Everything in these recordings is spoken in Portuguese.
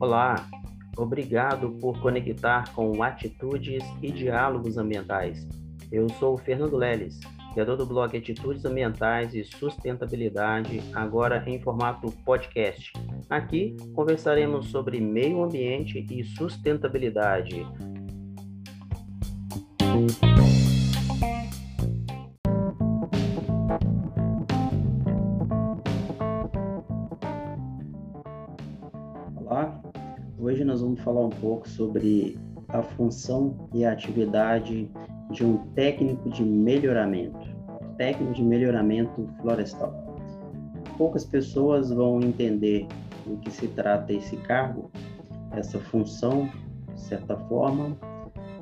Olá, obrigado por conectar com atitudes e diálogos ambientais. Eu sou o Fernando Leles, criador do blog Atitudes Ambientais e Sustentabilidade, agora em formato podcast. Aqui conversaremos sobre meio ambiente e sustentabilidade. Falar um pouco sobre a função e a atividade de um técnico de melhoramento, técnico de melhoramento florestal. Poucas pessoas vão entender do que se trata esse cargo, essa função, de certa forma,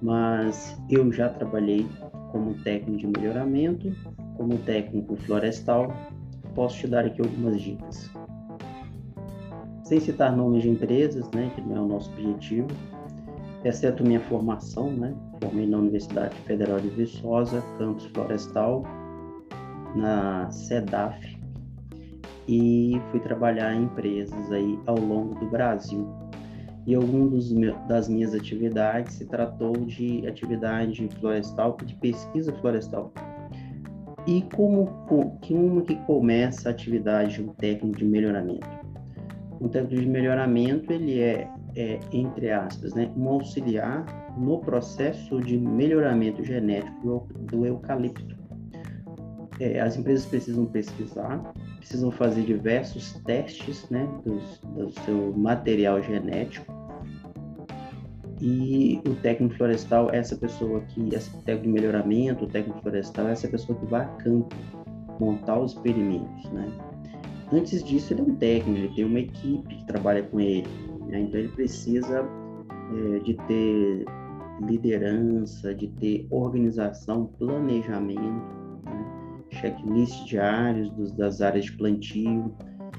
mas eu já trabalhei como técnico de melhoramento, como técnico florestal, posso te dar aqui algumas dicas. Sem citar nomes de empresas, né, que não é o nosso objetivo, exceto minha formação, né, formei na Universidade Federal de Viçosa, campus florestal, na SEDAF, e fui trabalhar em empresas aí ao longo do Brasil. E algum dos das minhas atividades se tratou de atividade florestal, de pesquisa florestal. E como, como que começa a atividade de um técnico de melhoramento? Técnico de melhoramento, ele é, é entre aspas, né, um auxiliar no processo de melhoramento genético do eucalipto. É, as empresas precisam pesquisar, precisam fazer diversos testes né, do, do seu material genético. E o técnico florestal essa pessoa que, esse técnico de melhoramento, o técnico florestal essa pessoa que vai a campo montar os experimentos, né? Antes disso, ele é um técnico, ele tem uma equipe que trabalha com ele, né? então ele precisa é, de ter liderança, de ter organização, planejamento, né? checklist diários dos, das áreas de plantio,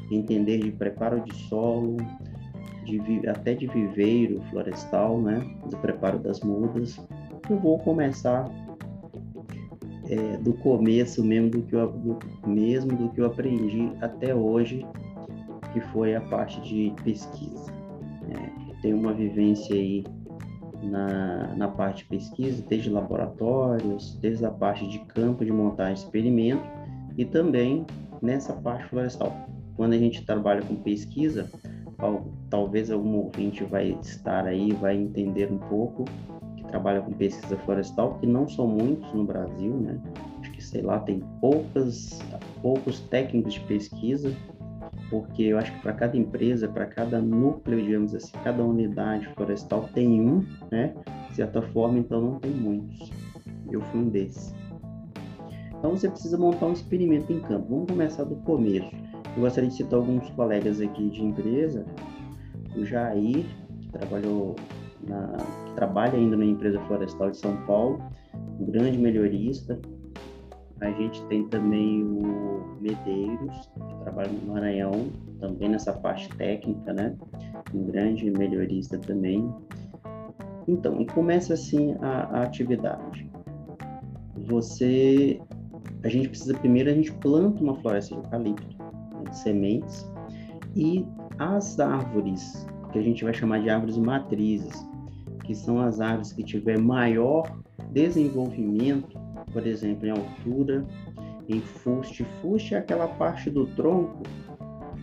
entender de preparo de solo, de, até de viveiro florestal, né? do preparo das mudas. Eu vou começar é, do começo mesmo do que eu, do, mesmo do que eu aprendi até hoje, que foi a parte de pesquisa. É, tenho uma vivência aí na, na parte de pesquisa, desde laboratórios, desde a parte de campo de montagem de experimento e também nessa parte florestal. Quando a gente trabalha com pesquisa, talvez algum ouvinte vai estar aí, vai entender um pouco, trabalha com pesquisa florestal, que não são muitos no Brasil, né? Acho que, sei lá, tem poucas, poucos técnicos de pesquisa porque eu acho que para cada empresa, para cada núcleo, digamos assim, cada unidade florestal tem um, né? De certa forma, então não tem muitos. Eu fui um desses. Então você precisa montar um experimento em campo. Vamos começar do começo. Eu gostaria de citar alguns colegas aqui de empresa. O Jair, que trabalhou na, que trabalha ainda na empresa florestal de São Paulo, um grande melhorista, a gente tem também o Medeiros, que trabalha no Maranhão, também nessa parte técnica, né? Um grande melhorista também. Então, começa assim a, a atividade. Você, a gente precisa primeiro a gente planta uma floresta de eucalipto, né, de sementes, e as árvores que a gente vai chamar de árvores matrizes, que são as árvores que tiver maior desenvolvimento por exemplo, em altura, em fuste. Fuste é aquela parte do tronco,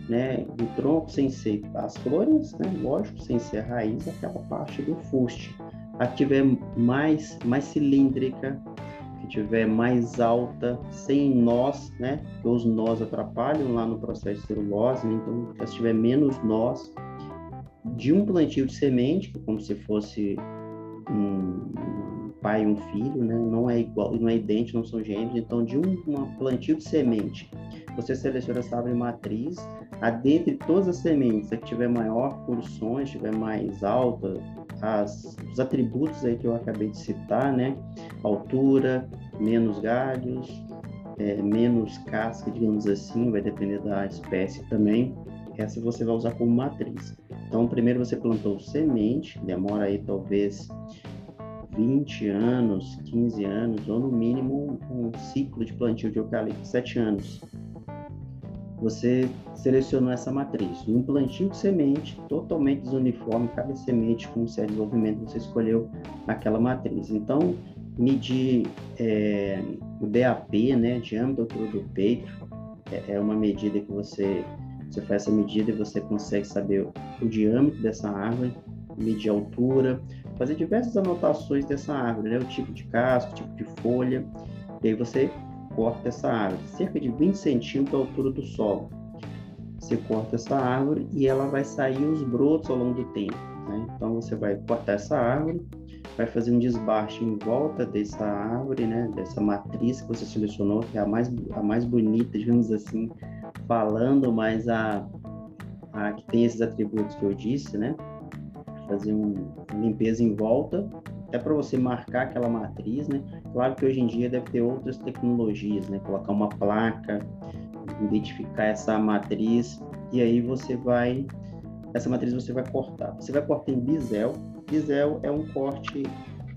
né, do tronco sem ser as flores, né, lógico, sem ser raiz, aquela parte do fuste. A que tiver mais, mais cilíndrica, que tiver mais alta, sem nós, né, porque os nós atrapalham lá no processo de celulose, né, então se tiver menos nós, de um plantio de semente, como se fosse um, pai e um filho, né? Não é igual, não é idêntico, não são gêmeos. Então, de um uma plantio de semente, você seleciona essa árvore matriz. A dentre todas as sementes, a que tiver maior pulsões, tiver mais alta, as, os atributos aí que eu acabei de citar, né? Altura, menos galhos, é, menos casca, digamos assim, vai depender da espécie também. Essa você vai usar como matriz. Então, primeiro você plantou semente, demora aí talvez 20 anos, 15 anos, ou no mínimo um ciclo de plantio de eucalipto, 7 anos. você selecionou essa matriz. Um plantio de semente totalmente desuniforme, cada semente com um certo desenvolvimento, você escolheu aquela matriz. Então, medir é, o DAP, né, diâmetro do peito, é, é uma medida que você, você faz essa medida e você consegue saber o diâmetro dessa árvore, medir a altura, fazer diversas anotações dessa árvore, né, o tipo de casco, o tipo de folha, e aí você corta essa árvore, cerca de 20 centímetros da altura do solo. Você corta essa árvore e ela vai sair os brotos ao longo do tempo. Né? Então você vai cortar essa árvore, vai fazer um desbaste em volta dessa árvore, né? dessa matriz que você selecionou, que é a mais, a mais bonita, digamos assim, falando, mas a, a que tem esses atributos que eu disse, né? Fazer um, uma limpeza em volta até para você marcar aquela matriz, né? Claro que hoje em dia deve ter outras tecnologias, né? Colocar uma placa, identificar essa matriz e aí você vai essa matriz você vai cortar. Você vai cortar em bisel. Bisel é um corte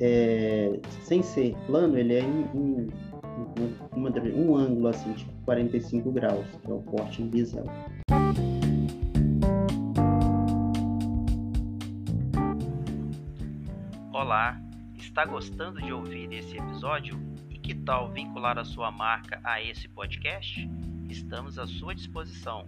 é, sem ser plano, ele é em, em, em um ângulo assim de 45 graus, que é o corte em bisel. Olá, está gostando de ouvir esse episódio? E que tal vincular a sua marca a esse podcast? Estamos à sua disposição.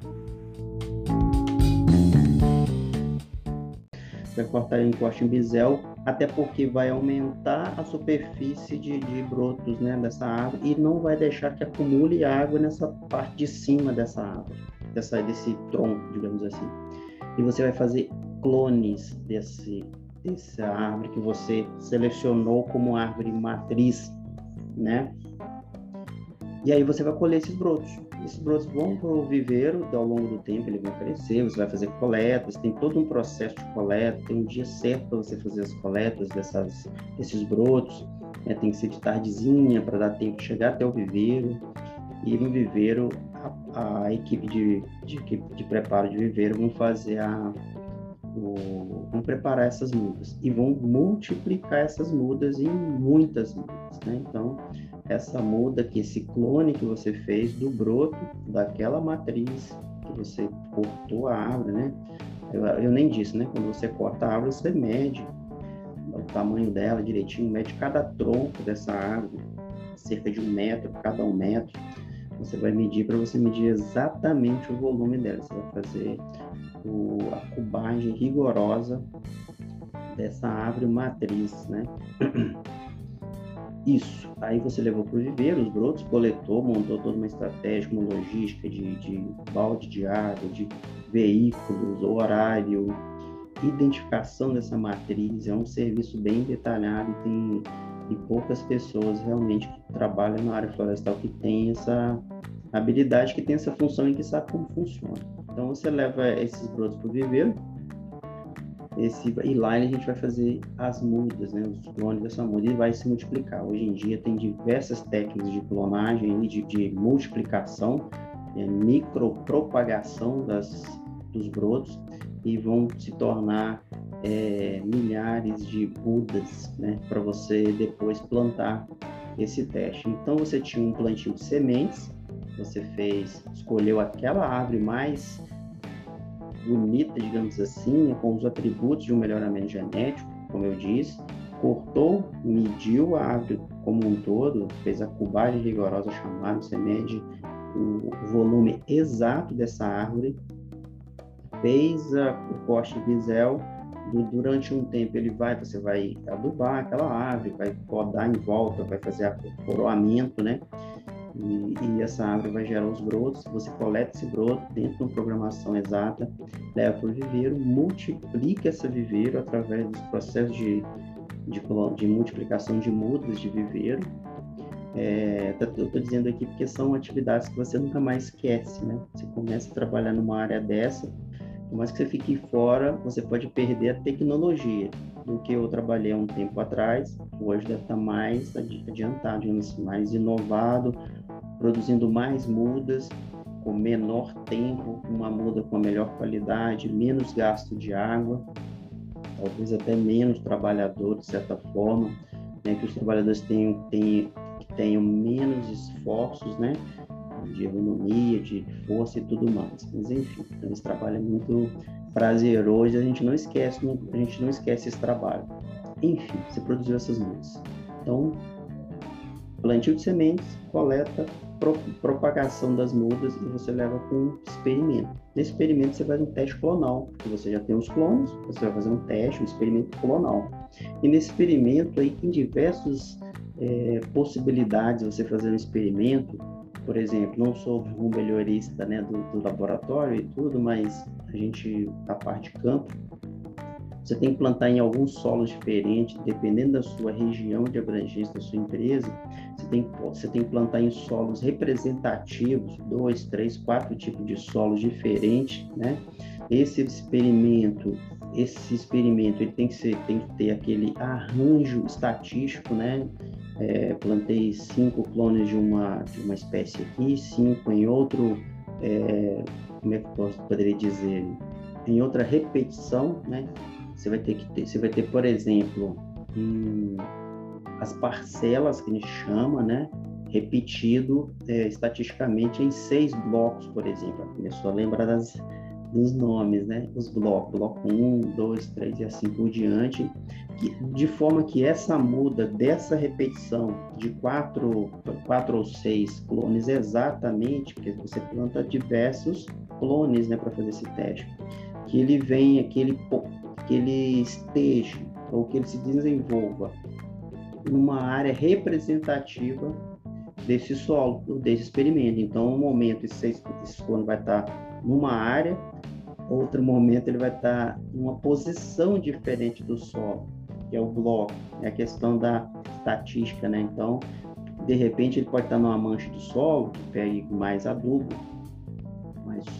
Vai cortar em corte em bisel, até porque vai aumentar a superfície de, de brotos né, dessa árvore e não vai deixar que acumule água nessa parte de cima dessa árvore, dessa, desse tronco, digamos assim. E você vai fazer clones desse essa árvore que você selecionou como árvore matriz, né? E aí você vai colher esses brotos. Esses brotos vão para o viveiro ao longo do tempo, eles vão crescer, você vai fazer coletas, tem todo um processo de coleta, tem um dia certo para você fazer as coletas dessas, desses brotos, né? tem que ser de tardezinha para dar tempo de chegar até o viveiro. E no viveiro, a, a equipe de, de, de preparo de viveiro vão fazer a, vão preparar essas mudas e vão multiplicar essas mudas em muitas mudas, né? Então, essa muda que esse clone que você fez do broto daquela matriz que você cortou a árvore, né? Eu, eu nem disse, né? Quando você corta a árvore, você mede o tamanho dela direitinho, mede cada tronco dessa árvore, cerca de um metro, cada um metro. Você vai medir para você medir exatamente o volume dela. Você vai fazer o, a cubagem rigorosa dessa árvore matriz, né? Isso. Aí você levou para o viveiro os brotos, coletou, montou toda uma estratégia, uma logística de, de balde de água, de veículos, horário, identificação dessa matriz. É um serviço bem detalhado e tem e poucas pessoas realmente que trabalham na área florestal que tem essa habilidade, que tem essa função e que sabe como funciona. Então você leva esses brotos para o viveiro, esse, e lá a gente vai fazer as mudas, né, os clones dessa muda e vai se multiplicar. Hoje em dia tem diversas técnicas de clonagem e de, de multiplicação, é, micropropagação das, dos brotos e vão se tornar é, milhares de mudas né, para você depois plantar esse teste. Então você tinha um plantio de sementes você fez, escolheu aquela árvore mais bonita, digamos assim, com os atributos de um melhoramento genético, como eu disse, cortou, mediu a árvore como um todo, fez a cubagem rigorosa chamada, você mede o volume exato dessa árvore, fez a, o corte bisel, durante um tempo ele vai, você vai adubar aquela árvore, vai podar em volta, vai fazer o coroamento, né? E, e, essa árvore vai gerar os brotos. Você coleta esse broto dentro de uma programação exata, leva para o viveiro, multiplica esse viveiro através dos processos de, de, de multiplicação de mudas de viveiro. É, tá, eu estou dizendo aqui porque são atividades que você nunca mais esquece, né? Você começa a trabalhar numa área dessa, por mais que você fique fora, você pode perder a tecnologia do que eu trabalhei há um tempo atrás. Hoje deve estar mais adiantado, assim, mais inovado, produzindo mais mudas com menor tempo, uma muda com melhor qualidade, menos gasto de água, talvez até menos trabalhador, de certa forma, né, que os trabalhadores tenham, tenham, tenham menos esforços, né, de ergonomia, de força e tudo mais. Mas enfim, então esse trabalho é muito prazeroso, a gente não esquece, a gente não esquece esse trabalho. Enfim, você produziu essas mudas. Então, plantio de sementes, coleta, pro, propagação das mudas e você leva para um experimento. Nesse experimento você faz um teste clonal, porque você já tem os clones, você vai fazer um teste, um experimento clonal. E nesse experimento aí tem diversas é, possibilidades de você fazer um experimento. Por exemplo, não sou um melhorista né, do, do laboratório e tudo, mas a gente, a parte de campo, você tem que plantar em alguns solos diferentes, dependendo da sua região de abrangência da sua empresa. Você tem, você tem que plantar em solos representativos, dois, três, quatro tipos de solos diferentes, né? Esse experimento, esse experimento, ele tem que ser, tem que ter aquele arranjo estatístico, né? É, plantei cinco clones de uma de uma espécie aqui, cinco em outro, é, como é que eu poderia dizer, em outra repetição, né? Você vai ter que ter, você vai ter, por exemplo, hum, as parcelas que a gente chama, né? Repetido é, estatisticamente em seis blocos, por exemplo. Começou a lembrar das, dos nomes, né? Os blocos, bloco 1, 2, 3 e assim por diante, que, de forma que essa muda dessa repetição de quatro, quatro ou seis clones exatamente, porque você planta diversos clones, né, para fazer esse teste, que ele venha, que ele que ele esteja ou que ele se desenvolva numa área representativa desse solo, desse experimento. Então, um momento esse, esse clone vai estar numa área, outro momento ele vai estar numa posição diferente do solo, que é o bloco, é a questão da estatística, né? Então, de repente ele pode estar numa mancha de solo que pegue mais adubo,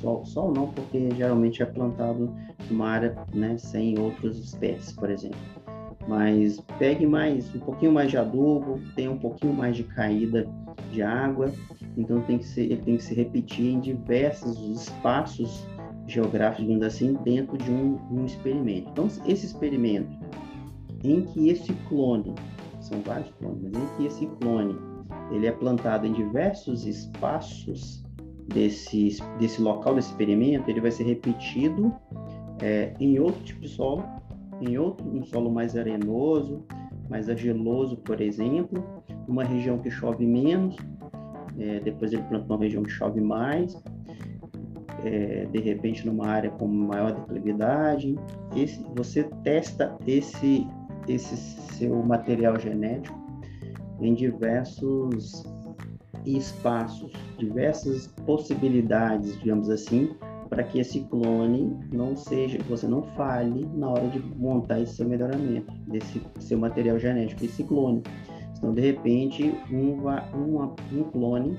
sol, sol não, porque geralmente é plantado numa área né, sem outras espécies, por exemplo. Mas pegue mais, um pouquinho mais de adubo, tenha um pouquinho mais de caída de água, então tem que ser, ele tem que se repetir em diversos espaços geográficos, digamos assim, dentro de um, um experimento. Então, esse experimento em que esse clone, são vários clones, mas em que esse clone ele é plantado em diversos espaços desse, desse local desse experimento, ele vai ser repetido é, em outro tipo de solo, em outro um solo mais arenoso, mais argiloso, por exemplo, uma região que chove menos, é, depois ele planta uma região que chove mais, é, de repente numa área com maior declividade. Esse, você testa esse, esse seu material genético em diversos espaços, diversas possibilidades, digamos assim, para que esse clone não seja, você não falhe na hora de montar esse seu melhoramento, desse seu material genético, esse clone. Então, de repente, um, um, um clone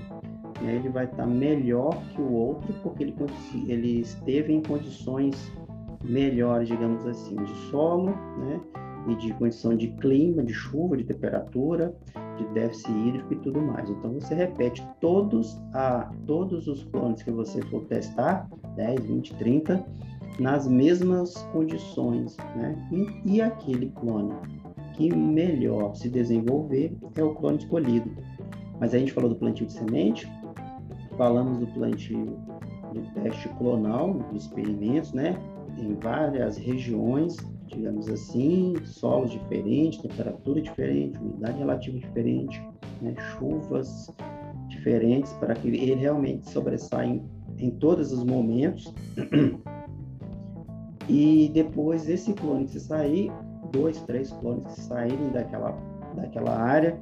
né, ele vai estar melhor que o outro porque ele, ele esteve em condições melhores, digamos assim, de solo, né, e de condição de clima, de chuva, de temperatura, de déficit hídrico e tudo mais. Então você repete todos, a, todos os clones que você for testar, 10, 20, 30, nas mesmas condições, né? E, e aquele clone que melhor se desenvolver é o clone escolhido. Mas a gente falou do plantio de semente, falamos do plantio do teste clonal, dos experimentos, né? Em várias regiões digamos assim, solos diferentes, temperatura diferente, umidade relativa diferente, né, chuvas diferentes, para que ele realmente sobressaia em, em todos os momentos. E depois esse clone que sair, dois, três clones que saírem daquela, daquela área,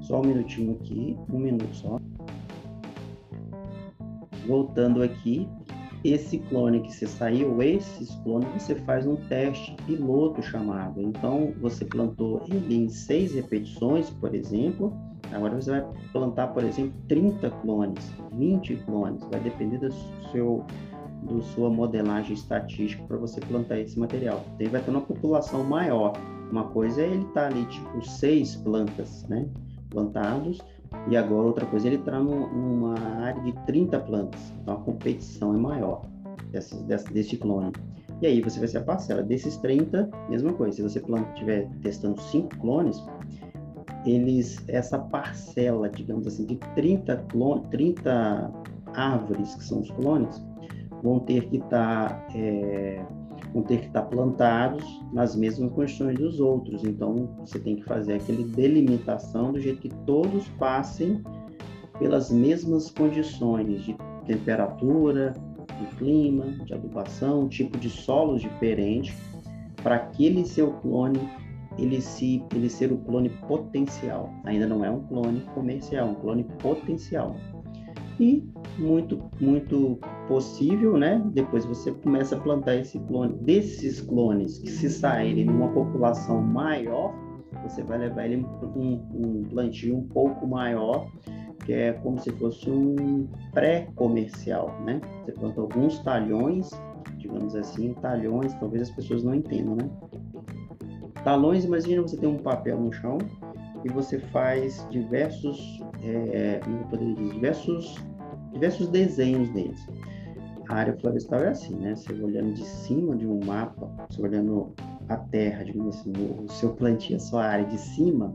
só um minutinho aqui, um minuto só. Voltando aqui, esse clone que você saiu, esses clones, você faz um teste piloto chamado. Então, você plantou ele em seis repetições, por exemplo. Agora você vai plantar, por exemplo, 30 clones, 20 clones. Vai depender do seu do sua modelagem estatística para você plantar esse material. Então, ele vai ter uma população maior. Uma coisa é ele estar tá ali, tipo, seis plantas, né? Plantados e agora outra coisa, ele está numa área de 30 plantas, então a competição é maior desse, desse, desse clone. E aí você vai ser a parcela. Desses 30, mesma coisa. Se você estiver testando 5 clones, eles, essa parcela, digamos assim, de 30, clon, 30 árvores, que são os clones, vão ter que estar tá, é, vão ter que estar tá plantados nas mesmas condições dos outros. Então, você tem que fazer aquele delimitação do jeito que todos passem pelas mesmas condições de temperatura, de clima, de adubação, tipo de solos diferente, para aquele seu clone ele se ele ser o clone potencial. Ainda não é um clone comercial, é um clone potencial. E muito muito possível, né? Depois você começa a plantar esse clone desses clones que se saírem numa população maior, você vai levar ele um, um plantio um pouco maior que é como se fosse um pré-comercial, né? Você planta alguns talhões, digamos assim, talhões, talvez as pessoas não entendam, né? Talões, imagina você tem um papel no chão e você faz diversos, é, eu poderia dizer, diversos, diversos desenhos neles. A área florestal é assim, né? Você olhando de cima de um mapa, você olhando a terra, digamos assim, o seu plantio, a sua área de cima,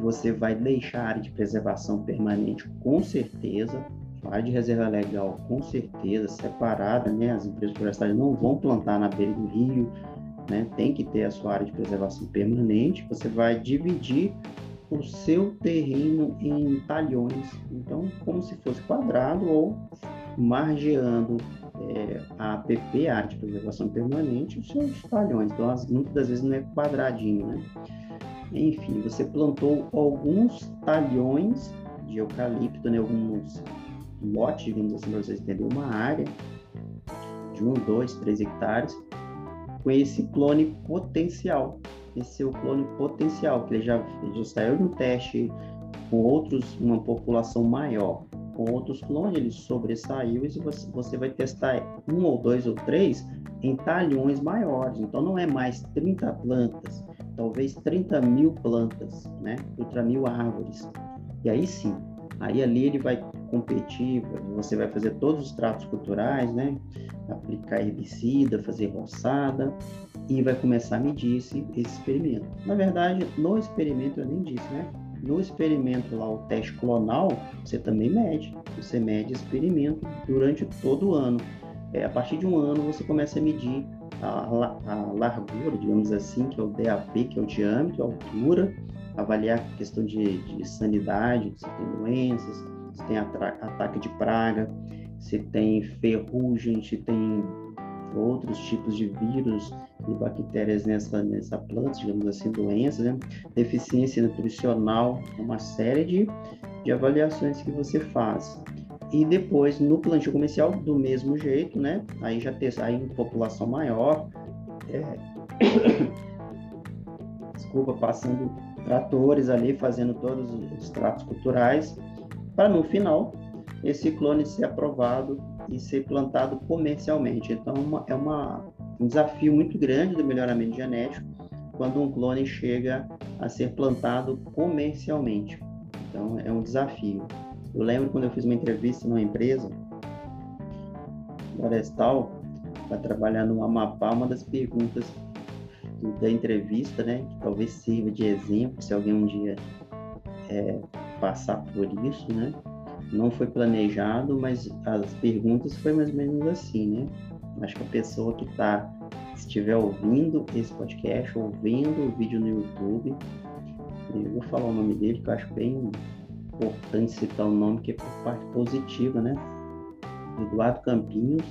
você vai deixar a área de preservação permanente com certeza, a área de reserva legal com certeza, separada, né? As empresas florestais não vão plantar na beira do rio, né? Tem que ter a sua área de preservação permanente. Você vai dividir o seu terreno em talhões, então como se fosse quadrado ou margeando é, a APP, a área de preservação permanente, os seus talhões. Então, as, muitas das vezes não é quadradinho, né? Enfim, você plantou alguns talhões de eucalipto, né? Alguns lotes, digamos assim, para vocês entenderem, uma área de um, dois, três hectares com esse clone potencial. Esse é o clone potencial, que ele já, ele já saiu um teste com outros, uma população maior. Com outros clones, ele sobressaiu e você, você vai testar um ou dois ou três em talhões maiores. Então, não é mais 30 plantas, talvez 30 mil plantas, né? 30 mil árvores. E aí sim, aí ali ele vai competir, você vai fazer todos os tratos culturais, né? Aplicar herbicida, fazer roçada e vai começar a medir esse, esse experimento. Na verdade, no experimento eu nem disse, né? No experimento lá, o teste clonal, você também mede. Você mede experimento durante todo o ano. É, a partir de um ano, você começa a medir a, a largura, digamos assim, que é o DAP, que é o diâmetro, a altura, avaliar a questão de, de sanidade, se tem doenças, se tem ataque de praga, se tem ferrugem, se tem outros tipos de vírus e bactérias nessa, nessa planta, digamos assim, doenças, né? deficiência nutricional, uma série de, de avaliações que você faz. E depois, no plantio comercial, do mesmo jeito, né? Aí já tem aí em população maior, é... desculpa, passando tratores ali, fazendo todos os tratos culturais, para no final esse clone ser aprovado e ser plantado comercialmente. Então, uma, é uma, um desafio muito grande do melhoramento genético quando um clone chega a ser plantado comercialmente. Então, é um desafio. Eu lembro quando eu fiz uma entrevista numa empresa florestal para trabalhar no Amapá, uma das perguntas da entrevista, né, que talvez sirva de exemplo se alguém um dia é, passar por isso, né? Não foi planejado, mas as perguntas foi mais ou menos assim, né? Acho que a pessoa que está estiver ouvindo esse podcast, ouvindo o vídeo no YouTube, eu vou falar o nome dele que eu acho bem importante citar o nome que é por parte positiva, né? Eduardo Campinhos,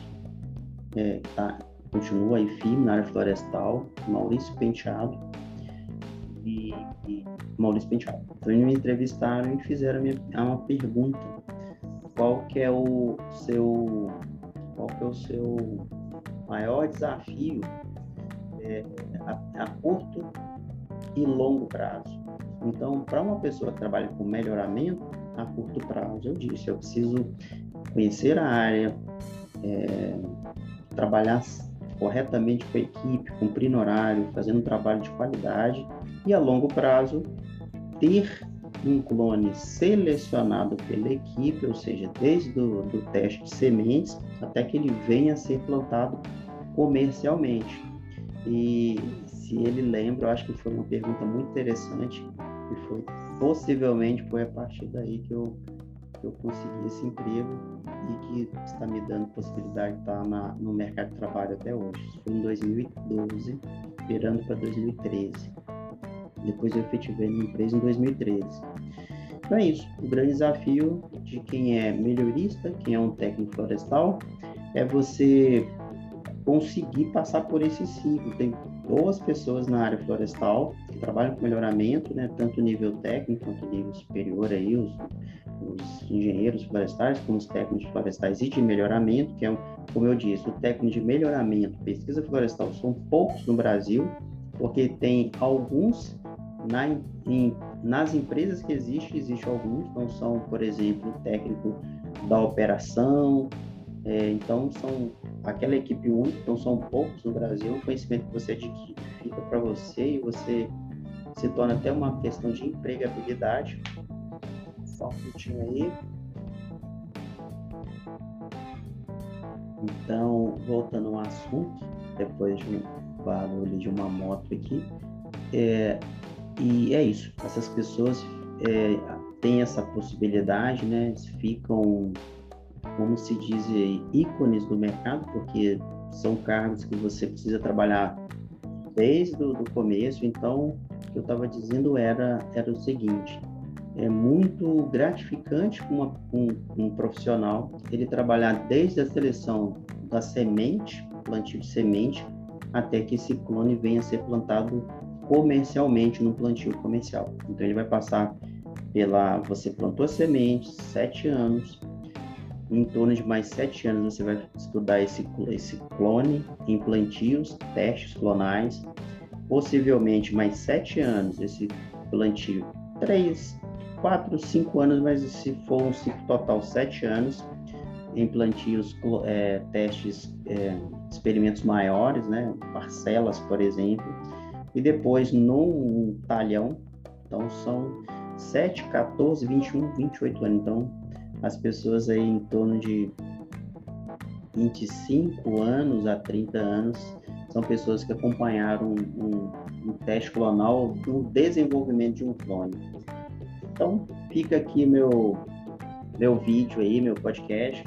é, tá, continua aí firme na área florestal, Maurício Penteado e, e Maurício Penteado. Então, eles me entrevistaram e fizeram uma pergunta: qual que é o seu, qual que é o seu maior desafio é, a, a curto e longo prazo? Então, para uma pessoa que trabalha com melhoramento a curto prazo, eu disse, eu preciso conhecer a área, é, trabalhar corretamente com a equipe, cumprindo horário, fazendo um trabalho de qualidade e a longo prazo ter um clone selecionado pela equipe, ou seja, desde o do teste de sementes até que ele venha a ser plantado comercialmente. E se ele lembra, eu acho que foi uma pergunta muito interessante, E foi possivelmente foi a partir daí que eu, que eu consegui esse emprego e que está me dando possibilidade de estar na, no mercado de trabalho até hoje. Foi em 2012, virando para 2013. Depois eu efetivei minha empresa em 2013. Então é isso. O grande desafio de quem é melhorista, quem é um técnico florestal, é você conseguir passar por esse ciclo. Tem boas pessoas na área florestal que trabalham com melhoramento, né, tanto nível técnico quanto nível superior aí, os, os engenheiros florestais, como os técnicos florestais e de melhoramento, que é, como eu disse, o técnico de melhoramento, pesquisa florestal, são poucos no Brasil, porque tem alguns na, em, nas empresas que existem, existem alguns, então são, por exemplo, o técnico da operação, é, então são aquela equipe única, então são poucos no Brasil, o conhecimento que você adquire fica para você e você se torna até uma questão de empregabilidade. Só um minutinho aí. Então, voltando ao assunto, depois de um barulho de uma moto aqui, é, e é isso, essas pessoas é, têm essa possibilidade, né? Ficam, como se diz, ícones do mercado, porque são cargos que você precisa trabalhar desde o começo. Então, o que eu estava dizendo era, era o seguinte: é muito gratificante com, uma, com um profissional ele trabalhar desde a seleção da semente, plantio de semente, até que esse clone venha a ser plantado comercialmente no plantio comercial. Então ele vai passar pela você plantou a semente, sete anos, em torno de mais sete anos você vai estudar esse, esse clone em plantios, testes clonais, possivelmente mais sete anos esse plantio, três, quatro, cinco anos, mas se for um ciclo total sete anos em plantios, é, testes, é, experimentos maiores, né, parcelas, por exemplo, e depois num talhão, então são 7, 14, 21, 28 anos. Então, as pessoas aí em torno de 25 anos a 30 anos são pessoas que acompanharam um, um, um teste clonal no desenvolvimento de um clone. Então, fica aqui meu, meu vídeo aí, meu podcast,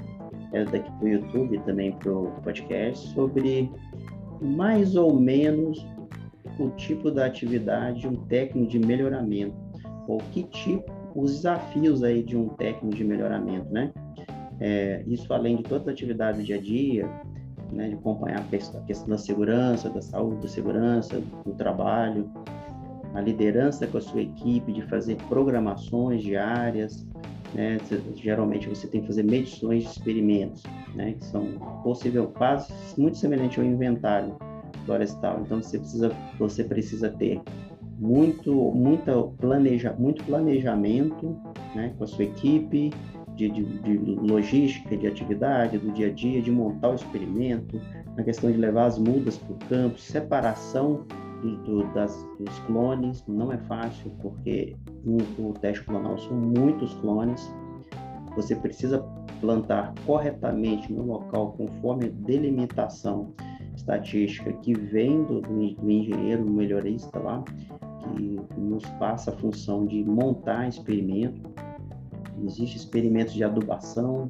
é daqui para o YouTube também para o podcast, sobre mais ou menos o tipo da atividade, um técnico de melhoramento, ou que tipo, os desafios aí de um técnico de melhoramento, né? É, isso além de toda a atividade do dia a dia, né, de acompanhar a questão da segurança, da saúde, da segurança, do trabalho, a liderança com a sua equipe, de fazer programações diárias, né? Geralmente você tem que fazer medições de experimentos, né? Que são possível quase muito semelhante ao inventário florestal. Então você precisa, você precisa ter muito, muita planeja, muito planejamento né, com a sua equipe, de, de, de, logística, de atividade, do dia a dia, de montar o experimento, na questão de levar as mudas para o campo, separação do, do, das, dos clones, não é fácil, porque no, teste clonal são muitos clones, você precisa plantar corretamente no local conforme a delimitação estatística que vem do, do engenheiro melhorista lá, que nos passa a função de montar experimento. Existem experimentos de adubação,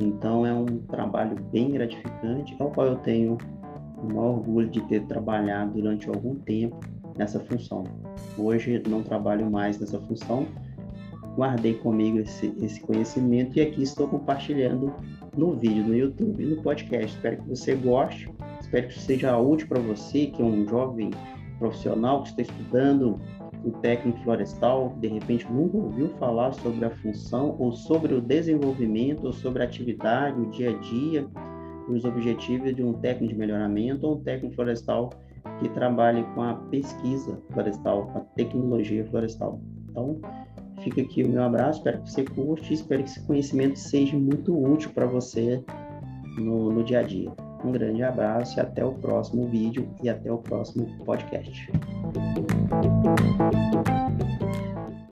então é um trabalho bem gratificante, ao qual eu tenho o maior orgulho de ter trabalhado durante algum tempo nessa função. Hoje não trabalho mais nessa função, guardei comigo esse, esse conhecimento e aqui estou compartilhando no vídeo no YouTube e no podcast. Espero que você goste Espero que seja útil para você, que é um jovem profissional que está estudando o técnico florestal, de repente nunca ouviu falar sobre a função ou sobre o desenvolvimento ou sobre a atividade, o dia a dia, os objetivos de um técnico de melhoramento ou um técnico florestal que trabalhe com a pesquisa florestal, a tecnologia florestal. Então, fica aqui o meu abraço, espero que você curte, espero que esse conhecimento seja muito útil para você no, no dia a dia. Um grande abraço e até o próximo vídeo e até o próximo podcast.